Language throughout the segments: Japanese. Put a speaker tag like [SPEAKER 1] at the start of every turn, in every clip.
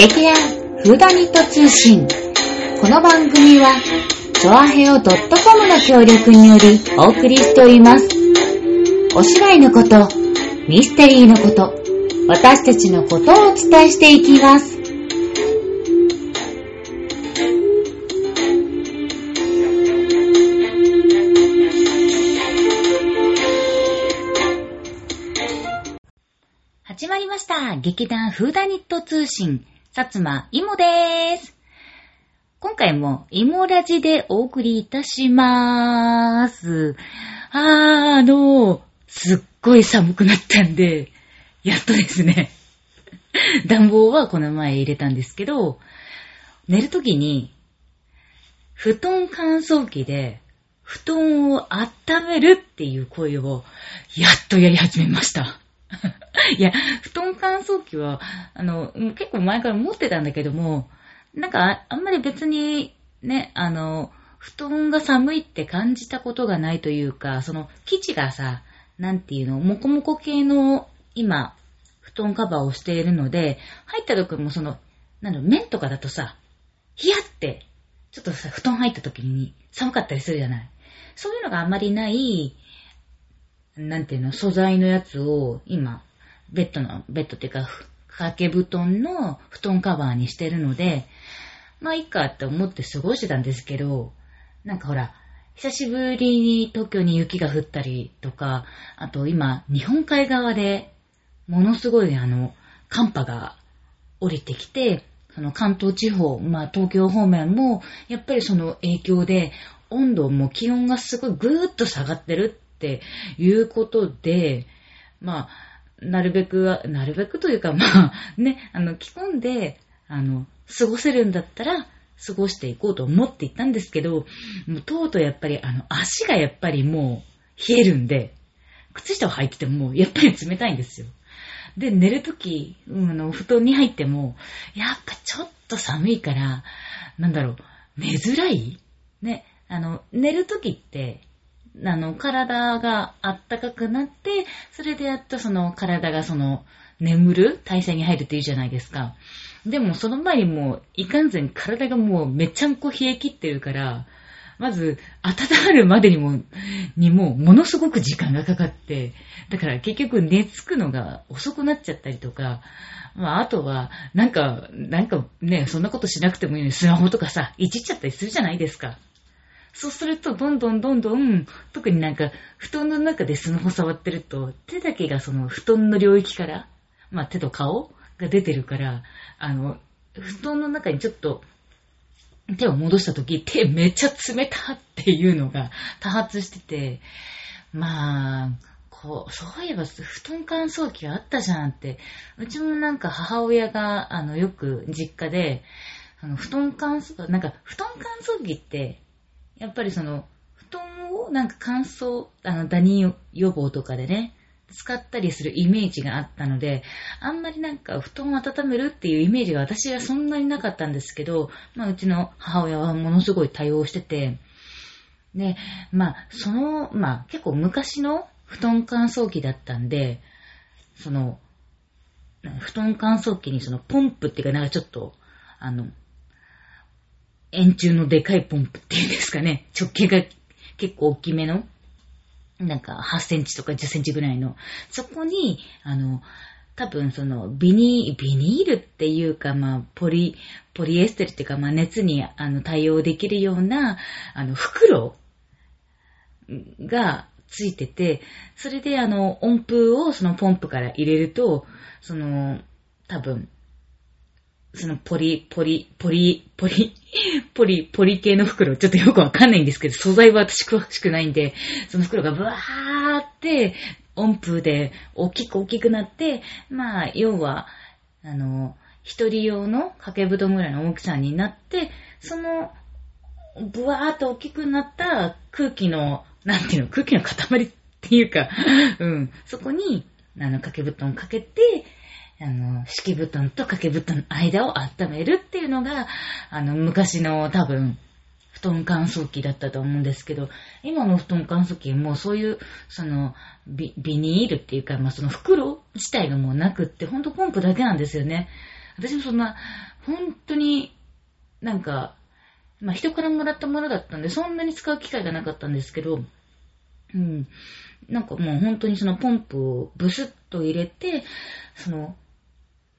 [SPEAKER 1] 劇団フーダニット通信。この番組は、チョアヘオ .com の協力によりお送りしております。お芝居のこと、ミステリーのこと、私たちのことをお伝えしていきます。始まりました。劇団フーダニット通信、薩摩いもでーす。今回もいもラジでお送りいたしまーす。あー、あの、すっごい寒くなったんで、やっとですね、暖房はこの前入れたんですけど、寝るときに、布団乾燥機で、布団を温めるっていう声を、やっとやり始めました。いや、布団乾燥機は、あの、結構前から持ってたんだけども、なんかあ、んまり別に、ね、あの、布団が寒いって感じたことがないというか、その、生地がさ、なんていうの、もこもこ系の、今、布団カバーをしているので、入った時もその、なんだろう、綿とかだとさ、ヒヤって、ちょっとさ、布団入った時に寒かったりするじゃない。そういうのがあんまりない、なんていうの、素材のやつを今、ベッドの、ベッドっていうか、掛け布団の布団カバーにしてるので、まあいいかって思って過ごしてたんですけど、なんかほら、久しぶりに東京に雪が降ったりとか、あと今、日本海側で、ものすごいあの、寒波が降りてきて、その関東地方、まあ東京方面も、やっぱりその影響で、温度も気温がすごいぐーっと下がってるっていうことで、まあ、なるべく、なるべくというか、まあ、ね、あの、着込んで、あの、過ごせるんだったら、過ごしていこうと思っていったんですけど、もうとうとうやっぱり、あの、足がやっぱりもう、冷えるんで、靴下を履いてても、やっぱり冷たいんですよ。で、寝るとき、うん、あの、布団に入っても、やっぱちょっと寒いから、なんだろう、寝づらい？ね、あの、寝るときって、あの、体があったかくなって、それでやっとその体がその、眠る体勢に入るって言うじゃないですか。でもその前にもう、いかんぜん体がもうめちゃんこ冷え切ってるから、まず、温まるまでにも、にも、ものすごく時間がかかって、だから結局寝つくのが遅くなっちゃったりとか、まあ、あとは、なんか、なんかね、そんなことしなくてもいいのに、スマホとかさ、いじっちゃったりするじゃないですか。そうすると、どんどんどんどん、特になんか、布団の中でスマホ触ってると、手だけがその布団の領域から、まあ手と顔が出てるから、あの、布団の中にちょっと、手を戻した時、手めっちゃ冷たっていうのが多発してて、まあ、こう、そういえば布団乾燥機あったじゃんって、うちもなんか母親が、あの、よく実家で、あの、布団乾燥、なんか、布団乾燥機って、やっぱりその、布団をなんか乾燥、あの、ダニ予防とかでね、使ったりするイメージがあったので、あんまりなんか布団を温めるっていうイメージが私はそんなになかったんですけど、まあうちの母親はものすごい対応してて、で、まあその、まあ結構昔の布団乾燥機だったんで、その、布団乾燥機にそのポンプっていうかなんかちょっと、あの、円柱のでかいポンプっていうんですかね、直径が結構大きめの、なんか8センチとか10センチぐらいの、そこに、あの、多分そのビニビニールっていうかまあポリ、ポリエステルっていうかまあ熱にあの対応できるようなあの袋がついてて、それであの温風をそのポンプから入れると、その多分そのポリ、ポリ、ポリ、ポリ、ポリ、ポリ系の袋、ちょっとよくわかんないんですけど、素材は私詳しくないんで、その袋がブワーって、音符で大きく大きくなって、まあ、要は、あの、一人用の掛け布団ぐらいの大きさになって、その、ブワーっと大きくなった空気の、なんていうの、空気の塊っていうか、うん、そこに、あの、掛け布団かけて、あの、敷布団と掛け布団の間を温めるっていうのが、あの、昔の多分、布団乾燥機だったと思うんですけど、今の布団乾燥機もうそういう、その、ビビニールっていうか、まあ、その袋自体がもうなくって、ほんとポンプだけなんですよね。私もそんな、本当になんか、まあ人からもらったものだったんで、そんなに使う機会がなかったんですけど、うん。なんかもう本当にそのポンプをブスッと入れて、その、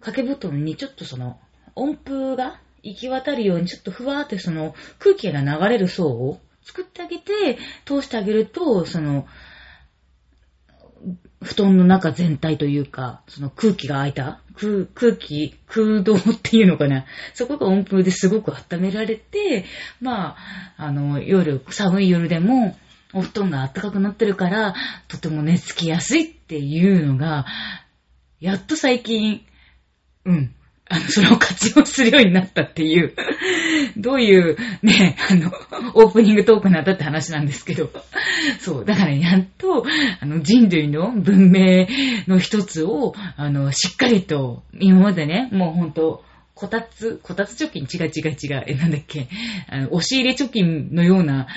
[SPEAKER 1] 掛け布団にちょっとその、音符が行き渡るようにちょっとふわーってその空気が流れる層を作ってあげて、通してあげると、その、布団の中全体というか、その空気が空いた空、空気、空洞っていうのかな。そこが温風ですごく温められて、まあ、あの、夜、寒い夜でも、お布団が暖かくなってるから、とても寝つきやすいっていうのが、やっと最近、うん、あの、それを活用するようになったっていう、どういうね、あの、オープニングトークになったって話なんですけど、そう、だからやっと、あの、人類の文明の一つを、あの、しっかりと、今までね、もうほんと、こたつ、こたつ貯金違う違う違う。え、なんだっけ。あの、押し入れ貯金のような、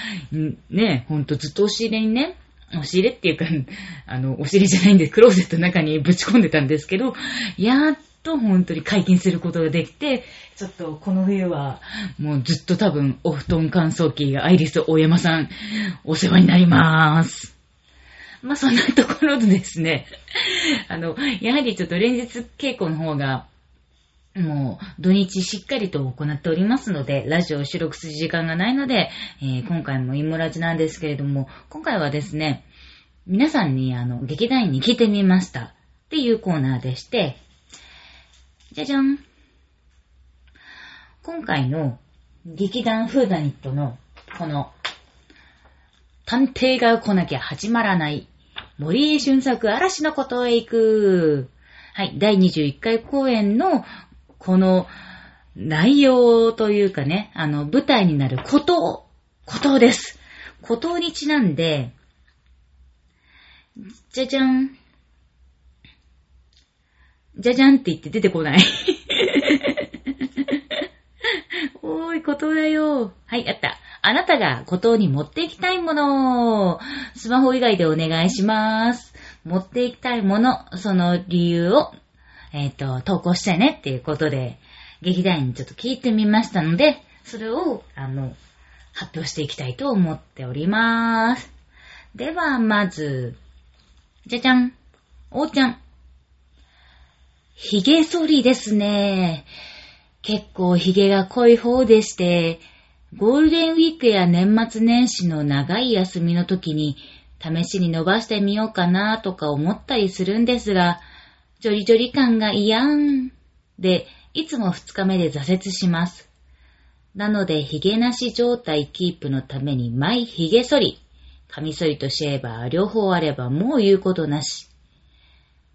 [SPEAKER 1] ね、ほんとずっと押し入れにね、押し入れっていうか、あの、押し入れじゃないんで、クローゼットの中にぶち込んでたんですけど、やっと本当に解禁することができて、ちょっとこの冬はもうずっと多分お布団乾燥機アイリス大山さんお世話になりまーす。まあそんなところでですね、あの、やはりちょっと連日稽古の方がもう土日しっかりと行っておりますので、ラジオを収録する時間がないので、えー、今回もイモラジなんですけれども、今回はですね、皆さんにあの、劇団員に聞いてみましたっていうコーナーでして、じゃじゃん。今回の劇団フーダニットのこの探偵が来なきゃ始まらない森江俊作嵐のことへ行く。はい、第21回公演のこの内容というかね、あの舞台になること、ことです。ことにちなんで、じゃじゃん。じゃじゃんって言って出てこない。おーい、ことだよ。はい、あった。あなたがことに持っていきたいもの。スマホ以外でお願いします。持っていきたいもの、その理由を、えっ、ー、と、投稿したいねっていうことで、劇団員にちょっと聞いてみましたので、それを、あの、発表していきたいと思っておりまーす。では、まず、じゃじゃん。おーちゃん。髭剃りですね。結構髭が濃い方でして、ゴールデンウィークや年末年始の長い休みの時に試しに伸ばしてみようかなとか思ったりするんですが、ジョリジョリ感が嫌ん。で、いつも二日目で挫折します。なので、髭なし状態キープのために、毎髭剃り。カミソリとシェーバー両方あればもう言うことなし。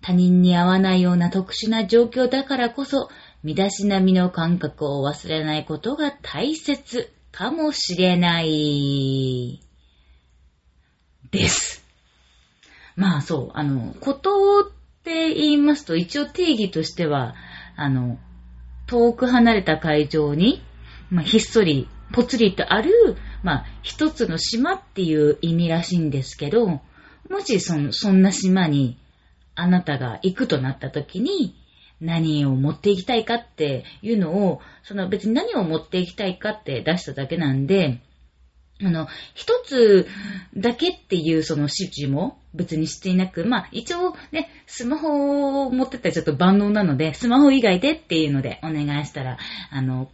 [SPEAKER 1] 他人に合わないような特殊な状況だからこそ、身だしなみの感覚を忘れないことが大切かもしれない。です。まあそう、あの、ことって言いますと、一応定義としては、あの、遠く離れた会場に、まあ、ひっそり、ぽつりとある、まあ、一つの島っていう意味らしいんですけど、もしその、そんな島にあなたが行くとなった時に、何を持っていきたいかっていうのを、その別に何を持っていきたいかって出しただけなんで、あの、一つだけっていうその指示も別にしていなく、まあ一応ね、スマホを持ってったらちょっと万能なので、スマホ以外でっていうのでお願いしたら、あの、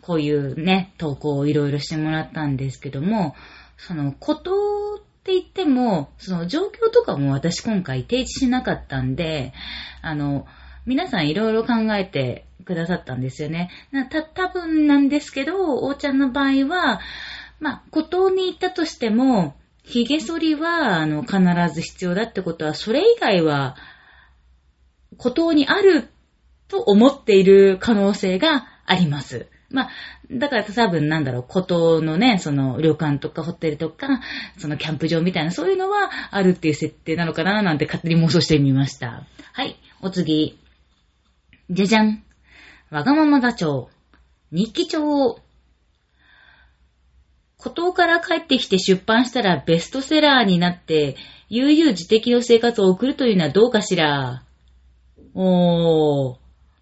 [SPEAKER 1] こういうね、投稿をいろいろしてもらったんですけども、その、ことって言っても、その状況とかも私今回提示しなかったんで、あの、皆さんいろいろ考えてくださったんですよね。た、多分なんですけど、おーちゃんの場合は、まあ、孤島に行ったとしても、髭剃りは、あの、必ず必要だってことは、それ以外は、孤島にあると思っている可能性があります。まあ、だから多分なんだろう、孤島のね、その旅館とかホテルとか、そのキャンプ場みたいなそういうのはあるっていう設定なのかななんて勝手に妄想してみました。はい、お次。じゃじゃん。わがまま座長。日記帳。孤島から帰ってきて出版したらベストセラーになって、悠々自適の生活を送るというのはどうかしら。おー。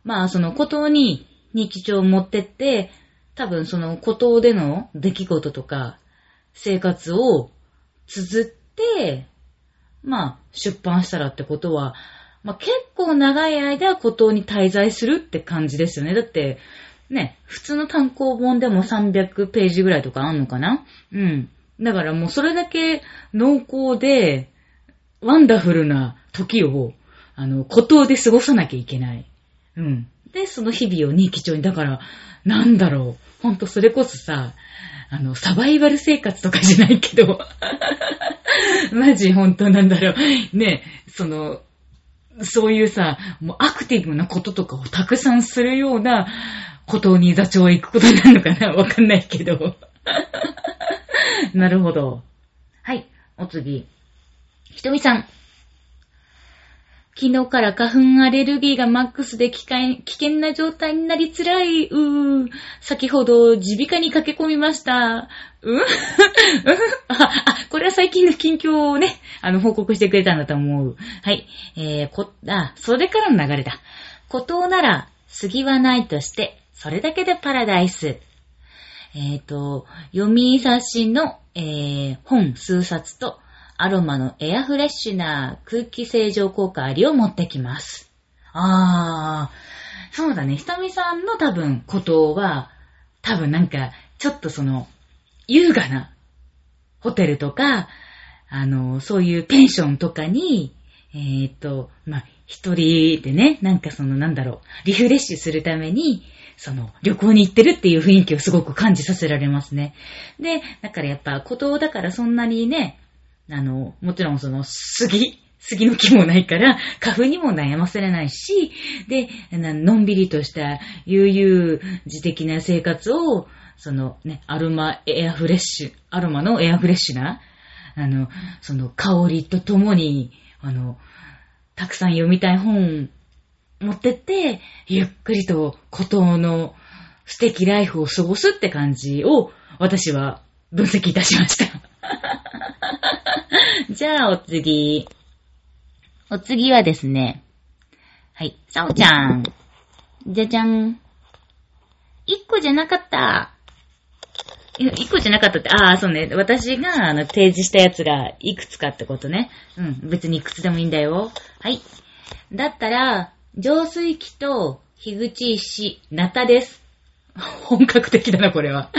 [SPEAKER 1] まあ、その孤島に日記帳を持ってって、多分その孤島での出来事とか、生活を綴って、まあ、出版したらってことは、まあ結構長い間孤島に滞在するって感じですよね。だって、ね、普通の単行本でも300ページぐらいとかあんのかな？うん。だからもうそれだけ濃厚で、ワンダフルな時を、あの、孤島で過ごさなきゃいけない。うん。で、その日々を日記帳に、だから、なんだろう。ほんとそれこそさ、あの、サバイバル生活とかじゃないけど、マジほんとなんだろう。ね、その、そういうさ、もうアクティブなこととかをたくさんするようなことに座長へ行くことになるのかなわかんないけど。なるほど。はい、お次。ひとみさん。昨日から花粉アレルギーがマックスで危険な状態になりづらい。うー。先ほど耳鼻科に駆け込みました。うん あ、あ、これは最近の近況をね、あの、報告してくれたんだと思う。はい。えー、こ、あ、それからの流れだ。孤島なら、杉はないとして、それだけでパラダイス。えっ、と、読み冊子の、えー、本数冊と、アロマのエアフレッシュな空気清浄効果ありを持ってきます。あー、そうだね。ひとみさんの多分、ことは、多分なんか、ちょっとその、優雅なホテルとか、あの、そういうペンションとかに、えっ、と、まあ、一人でね、なんかその、なんだろう、リフレッシュするために、その、旅行に行ってるっていう雰囲気をすごく感じさせられますね。で、だからやっぱ、孤島だからそんなにね、あの、もちろんその、杉、杉の木もないから、花粉にも悩ませれないし、で、のんびりとした悠々自適な生活を、そのね、アロマエアフレッシュ、アロマのエアフレッシュな、あの、その香りとともに、あの、たくさん読みたい本持ってって、ゆっくりと孤島の素敵ライフを過ごすって感じを私は分析いたしました。じゃあお次。お次はですね。はい。さおちゃん。じゃじゃん。一個じゃなかった。一個じゃなかったって、ああ、そうね。私が、あの、提示したやつが、いくつかってことね。うん。別にいくつでもいいんだよ。はい。だったら、浄水器と、樋口石、ナタです。本格的だな、これは。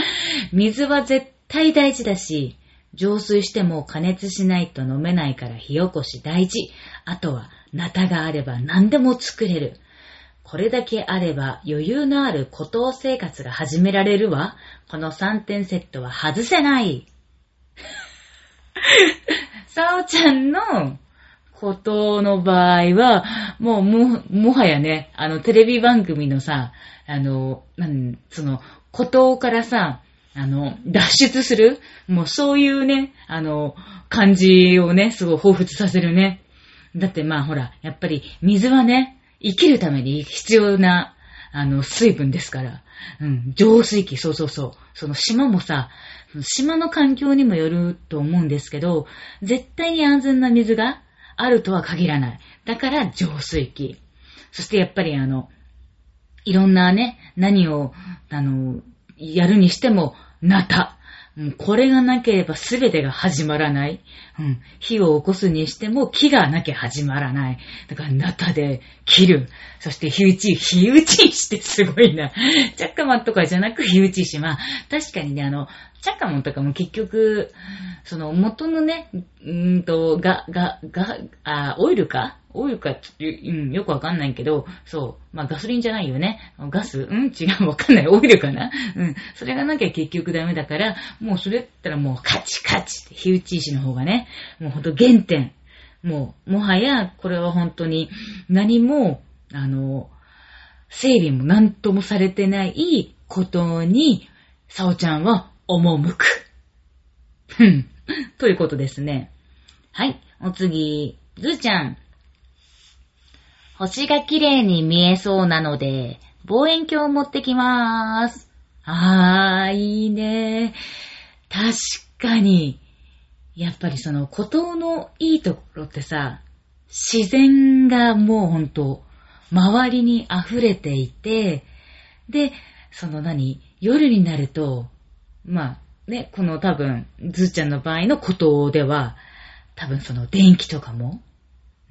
[SPEAKER 1] 水は絶対大事だし、浄水しても加熱しないと飲めないから火起こし大事。あとは、ナタがあれば何でも作れる。これだけあれば余裕のある孤島生活が始められるわ。この3点セットは外せない。さおちゃんの孤島の場合は、もうも、もはやね、あの、テレビ番組のさ、あの、なん、その、孤島からさ、あの、脱出するもうそういうね、あの、感じをね、すごい彷彿させるね。だってまあほら、やっぱり水はね、生きるために必要な、あの、水分ですから。うん、浄水器、そうそうそう。その島もさ、島の環境にもよると思うんですけど、絶対に安全な水があるとは限らない。だから浄水器。そしてやっぱりあの、いろんなね、何を、あの、やるにしても、ナタ。うんこれがなければ全てが始まらない。うん。火を起こすにしても木がなきゃ始まらない。だから、ナタで切る。そして、火打ち、火打ち石ってすごいな。チャッカマンとかじゃなく火打ち石。まあ、確かにね、あの、チャッカモンとかも結局、その元のね、うーと、が、が、が、あ、オイルかオイルかう、ん、よくわかんないけど、そう。まあガソリンじゃないよね。ガスうん？違う、わかんない。オイルかな？うん。それがなきゃ結局ダメだから、もうそれだったらもうカチカチって、火打ち石の方がね、もうほんと原点。もう、もはや、これは本当に何も、あの、整備も何ともされてないことに、さおちゃんは赴く。ふん。ということですね。はい。お次、ずーちゃん。星が綺麗に見えそうなので、望遠鏡を持ってきまーす。あー、いいね。確かに。やっぱりその、孤島のいいところってさ、自然がもうほんと、周りに溢れていて、で、その何夜になると、まあ、ね、この多分、ずーちゃんの場合のことでは、多分その電気とかも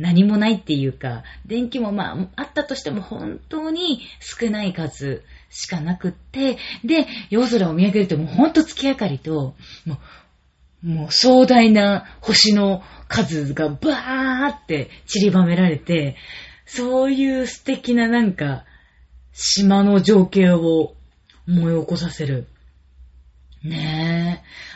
[SPEAKER 1] 何もないっていうか、電気もまあ、あったとしても本当に少ない数しかなくって、で、夜空を見上げるともうほんと月明かりと、もう、もう壮大な星の数がバーって散りばめられて、そういう素敵ななんか、島の情景を思い起こさせる。ねえ。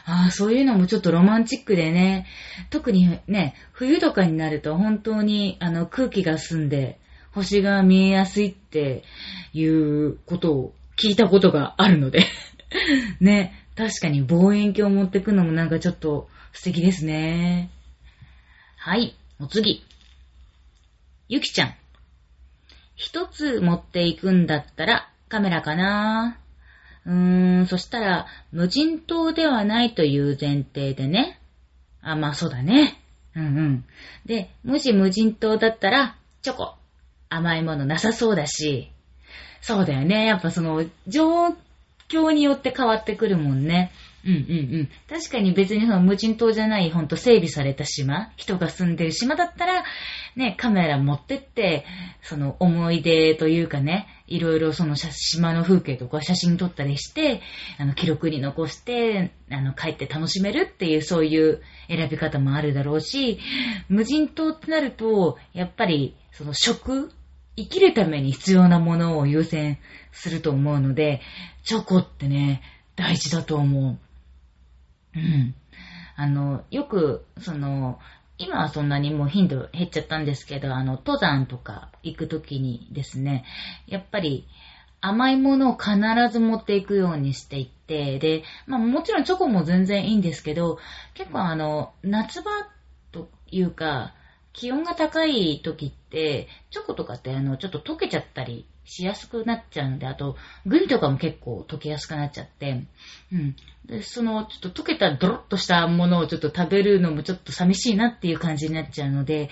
[SPEAKER 1] ああ、そういうのもちょっとロマンチックでね。特にね、冬とかになると本当にあの空気が澄んで星が見えやすいっていうことを聞いたことがあるので ね、確かに望遠鏡を持ってくのもなんかちょっと素敵ですね。はい、お次。ゆきちゃん。一つ持っていくんだったらカメラかなうーん、そしたら、無人島ではないという前提でね。あ、まあそうだね。うんうん。で、もし無人島だったら、チョコ。甘いものなさそうだし。そうだよね。やっぱその、状況によって変わってくるもんね。うんうんうん。確かに別にその無人島じゃない、ほんと整備された島、人が住んでる島だったら、ね、カメラ持ってって、その思い出というかね、いろいろその島の風景とか写真撮ったりして、あの、記録に残して、あの、帰って楽しめるっていう、そういう選び方もあるだろうし、無人島ってなると、やっぱり、その食生きるために必要なものを優先すると思うので、チョコってね、大事だと思う。うん。あの、よく、その、今はそんなにもう頻度減っちゃったんですけど、あの、登山とか行くときにですね、やっぱり甘いものを必ず持っていくようにしていって、で、まあもちろんチョコも全然いいんですけど、結構あの、夏場というか、気温が高い時って、チョコとかってあの、ちょっと溶けちゃったりしやすくなっちゃうので、あと、グミとかも結構溶けやすくなっちゃって、うん。で、その、ちょっと溶けたドロッとしたものをちょっと食べるのもちょっと寂しいなっていう感じになっちゃうので、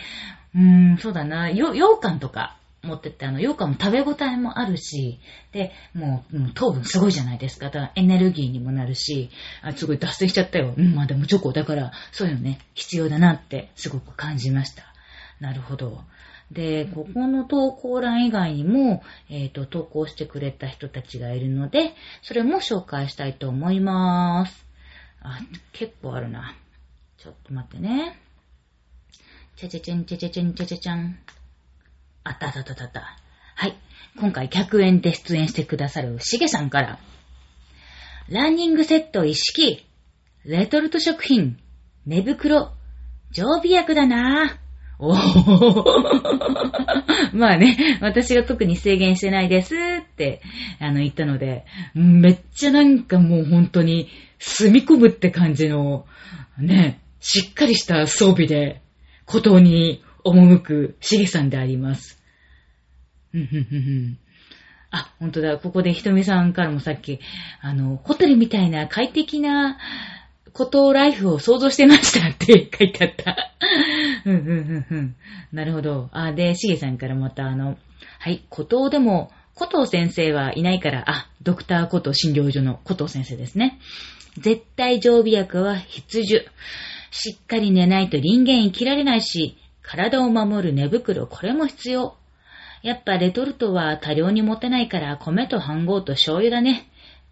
[SPEAKER 1] うーん、そうだな、よ、羊羹とか持ってって、あの、羊羹も食べ応えもあるし、で、もう、もう糖分すごいじゃないですか。だからエネルギーにもなるし、あ、すごい脱線しちゃったよ。うん、まあでもチョコだから、そういうのね、必要だなってすごく感じました。なるほど。で、ここの投稿欄以外にも、えっ、ー、と、投稿してくれた人たちがいるので、それも紹介したいと思いまーす。あ、結構あるな。ちょっと待ってね。ちゃちゃちゃんちゃちゃちゃんちゃちゃちゃん。あったあったあったあった。はい。今回100円で出演してくださるしげさんから。ランニングセット一式。レトルト食品。寝袋。常備薬だなぁ。お まあね、私が特に制限してないですって、あの、言ったので、めっちゃなんかもう本当に住み込むって感じの、ね、しっかりした装備で、孤島に赴くしげさんであります。あ、本当だ。ここでひとみさんからもさっき、あの、ホテルみたいな快適な孤島ライフを想像してましたって 書いてあった。うんうんうんうん。なるほど。あ、で、しげさんからまたあの、はい、孤島でも、古藤先生はいないから、あ、ドクター古藤診療所の古藤先生ですね。絶対常備薬は必需。しっかり寝ないと人間生きられないし、体を守る寝袋、これも必要。やっぱレトルトは多量に持てないから米と飯盒と醤油だね。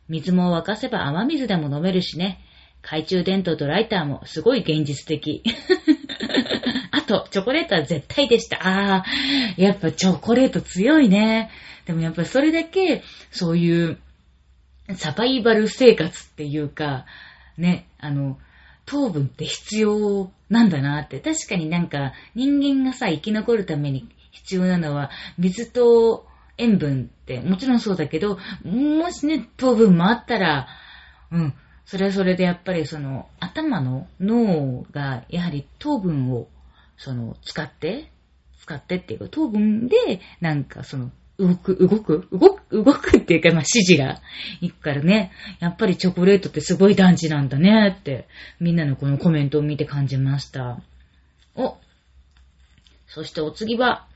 [SPEAKER 1] 水も沸かせば雨水でも飲めるしね。懐中電灯とライターもすごい現実的。あと、チョコレートは絶対でした。ああ、やっぱチョコレート強いね。でもやっぱそれだけ、そういうサバイバル生活っていうか、ね、あの、糖分って必要なんだなって。確かになんか人間がさ、生き残るために必要なのは水と塩分ってもちろんそうだけど、もしね、糖分もあったら、うん、それはそれでやっぱりその頭の脳がやはり糖分をその使って、使ってっていうか糖分でなんかその動く、動く動く、動くっていうかまあ指示がいくからね、やっぱりチョコレートってすごい団地なんだねってみんなのこのコメントを見て感じました。お、そしてお次は、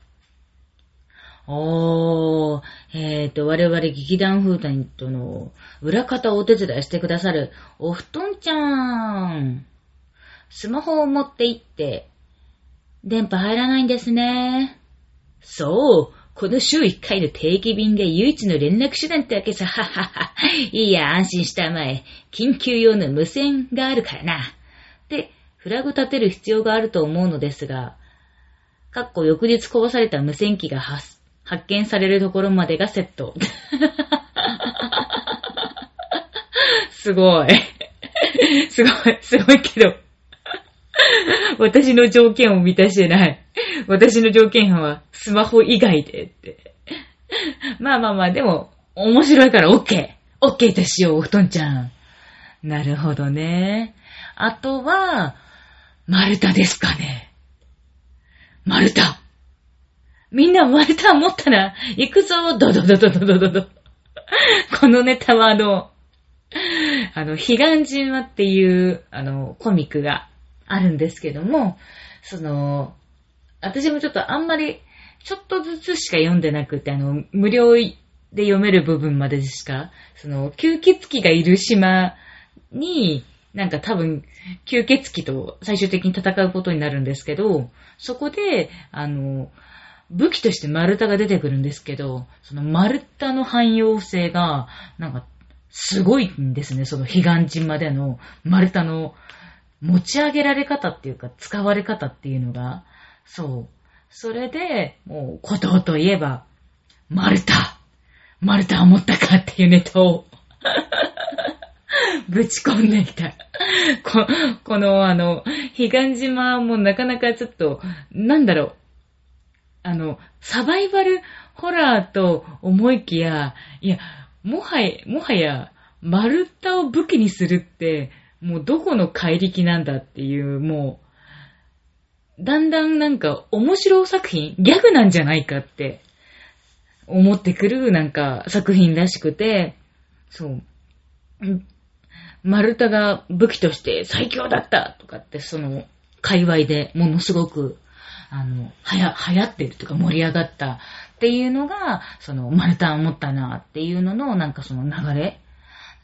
[SPEAKER 1] おー、えーと、我々劇団フータニットの裏方をお手伝いしてくださるお布団ちゃん。スマホを持って行って、電波入らないんですね。そう、この週1回の定期便が唯一の連絡手段ってわけさ。ははは。いいや、安心したまえ。緊急用の無線があるからな。で、フラグ立てる必要があると思うのですが、かっこ翌日壊された無線機が発生発見されるところまでがセット。すごい。すごい、すごいけど。私の条件を満たしてない。私の条件はスマホ以外でって。まあまあまあ、でも、面白いから OK。OK としよう、お布団ちゃん。なるほどね。あとは、丸太ですかね。丸太。みんな丸太持ったら、行くぞドドドドドドドド。このネタはあの、あの、彼岸島っていう、あの、コミックがあるんですけども、その、私もちょっとあんまり、ちょっとずつしか読んでなくて、あの、無料で読める部分までしか、その、吸血鬼がいる島に、なんか多分、吸血鬼と最終的に戦うことになるんですけど、そこで、あの、武器として丸太が出てくるんですけど、その丸太の汎用性が、なんか、すごいんですね。その彼岸島での丸太の持ち上げられ方っていうか、使われ方っていうのが、そう。それで、もう、孤島といえば、丸太丸太を持ったかっていうネタを ぶち込んできた。ここの、あの、彼岸島もなかなかちょっと、なんだろう、あの、サバイバルホラーと思いきや、いや、もはや、もはや、丸太を武器にするって、もうどこの怪力なんだっていう、もう、だんだんなんか面白作品、ギャグなんじゃないかって思ってくるなんか作品らしくて、そう。丸太が武器として最強だったとかってその界隈でものすごくあの、はや、流行ってるとか盛り上がったっていうのが、その、丸太を持ったなっていうのの、なんかその流れ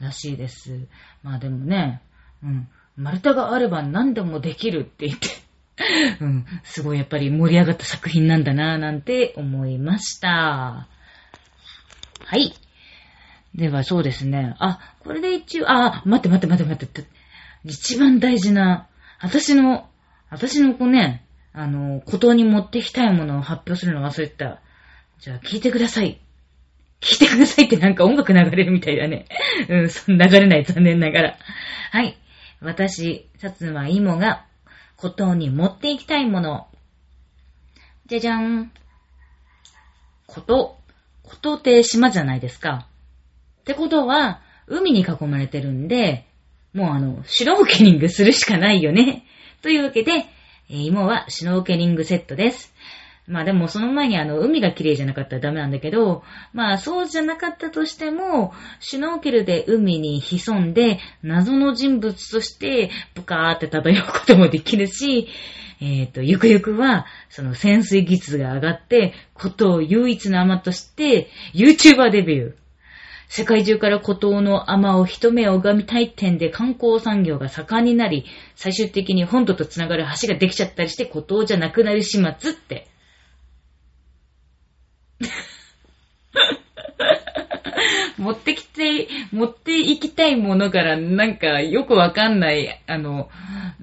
[SPEAKER 1] らしいです。まあでもね、うん、丸太があれば何でもできるって言って うん、すごいやっぱり盛り上がった作品なんだなぁなんて思いました。はい。ではそうですね。あ、これで一応、あ、待って待って待って待って。一番大事な、私の、私の子ね、あの、孤島に持ってきたいものを発表するの忘れてた。じゃあ聞いてください。聞いてくださいってなんか音楽流れるみたいだね。うん、そ流れない、残念ながら。はい。私、薩摩芋が孤島に持っていきたいもの。じゃじゃん。孤島。孤島って島じゃないですか。ってことは、海に囲まれてるんで、もうあの、シュノーケリングするしかないよね。というわけで、えー、芋はシュノーケリングセットです。まあでもその前にあの海が綺麗じゃなかったらダメなんだけど、まあそうじゃなかったとしても、シュノーケルで海に潜んで謎の人物としてブカーって漂うこともできるし、えっ、ー、と、ゆくゆくは、その潜水技術が上がって、ことを唯一の甘として、YouTuber デビュー。世界中から孤島の甘を一目拝みたい点で観光産業が盛んになり、最終的に本土と繋がる橋ができちゃったりして孤島じゃなくなる始末って。持ってきて、持っていきたいものからなんかよくわかんない、あの、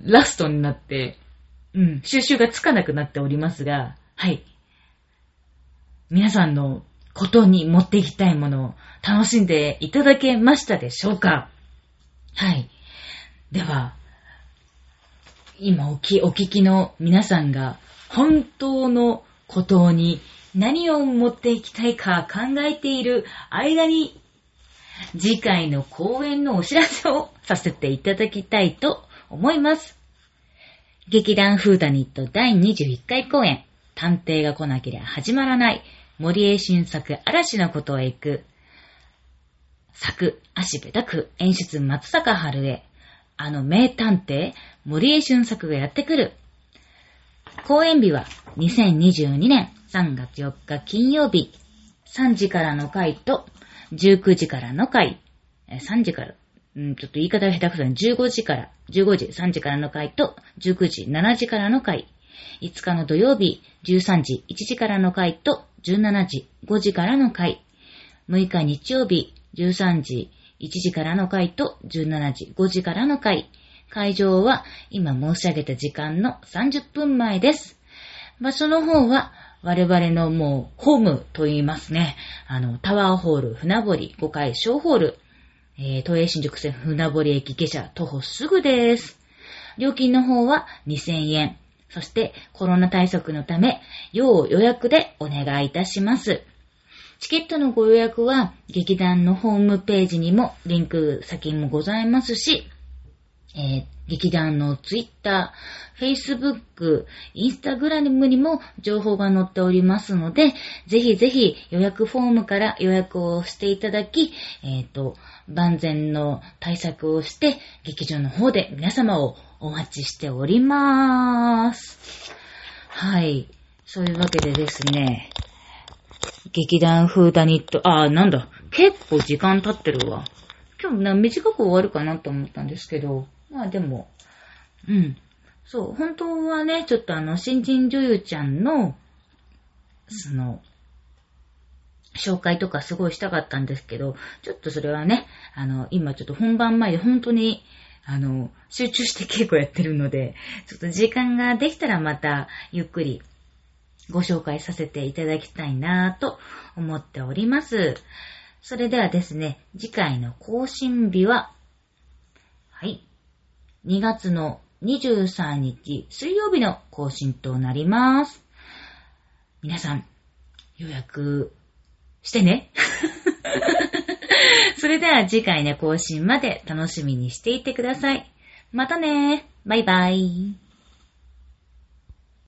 [SPEAKER 1] ラストになって、うん、収集がつかなくなっておりますが、はい。皆さんのことに持っていきたいものを楽しんでいただけましたでしょうか？はい。では、今おき、お聞きの皆さんが本当のことに何を持っていきたいか考えている間に次回の公演のお知らせをさせていただきたいと思います。劇団フーダニット第21回公演探偵が来なければ始まらない森江新作嵐のことへ行く。作、足部拓、演出松坂春江。あの名探偵、森江俊作がやってくる。公演日は2022年3月4日金曜日、3時からの回と、19時からの回、3時から、うん、ちょっと言い方が下手くそに、15時から、15時、3時からの回と、19時、7時からの回、5日の土曜日、13時、1時からの回と、17時、5時からの回、6日日曜日、13時、1時からの回と、17時、5時からの回、会場は今申し上げた時間の30分前です。場所の方は、我々のもう、ホームと言いますね。あの、タワーホール、船堀、5階小ホール、えー、東映新宿線船堀駅下車、徒歩すぐです。料金の方は2000円。そして、コロナ対策のため、要予約でお願いいたします。チケットのご予約は、劇団のホームページにもリンク先もございますし、えー劇団のツイッター、Facebook、インスタグラムにも情報が載っておりますので、ぜひぜひ予約フォームから予約をしていただき、えっ、と、万全の対策をして、劇場の方で皆様をお待ちしておりまーす。はい。そういうわけでですね、劇団フーダニット、あー、なんだ、結構時間経ってるわ。今日な短く終わるかなと思ったんですけど、まあでも、うん。そう、本当はね、ちょっとあの、新人女優ちゃんの、その、紹介とかすごいしたかったんですけど、ちょっとそれはね、あの、今ちょっと本番前で本当に、あの、集中して稽古やってるので、ちょっと時間ができたらまた、ゆっくりご紹介させていただきたいなぁと思っております。それではですね、次回の更新日は、はい、2月の23日水曜日の更新となります。皆さん、予約してね。それでは次回の更新まで楽しみにしていてください。またねバイバイ。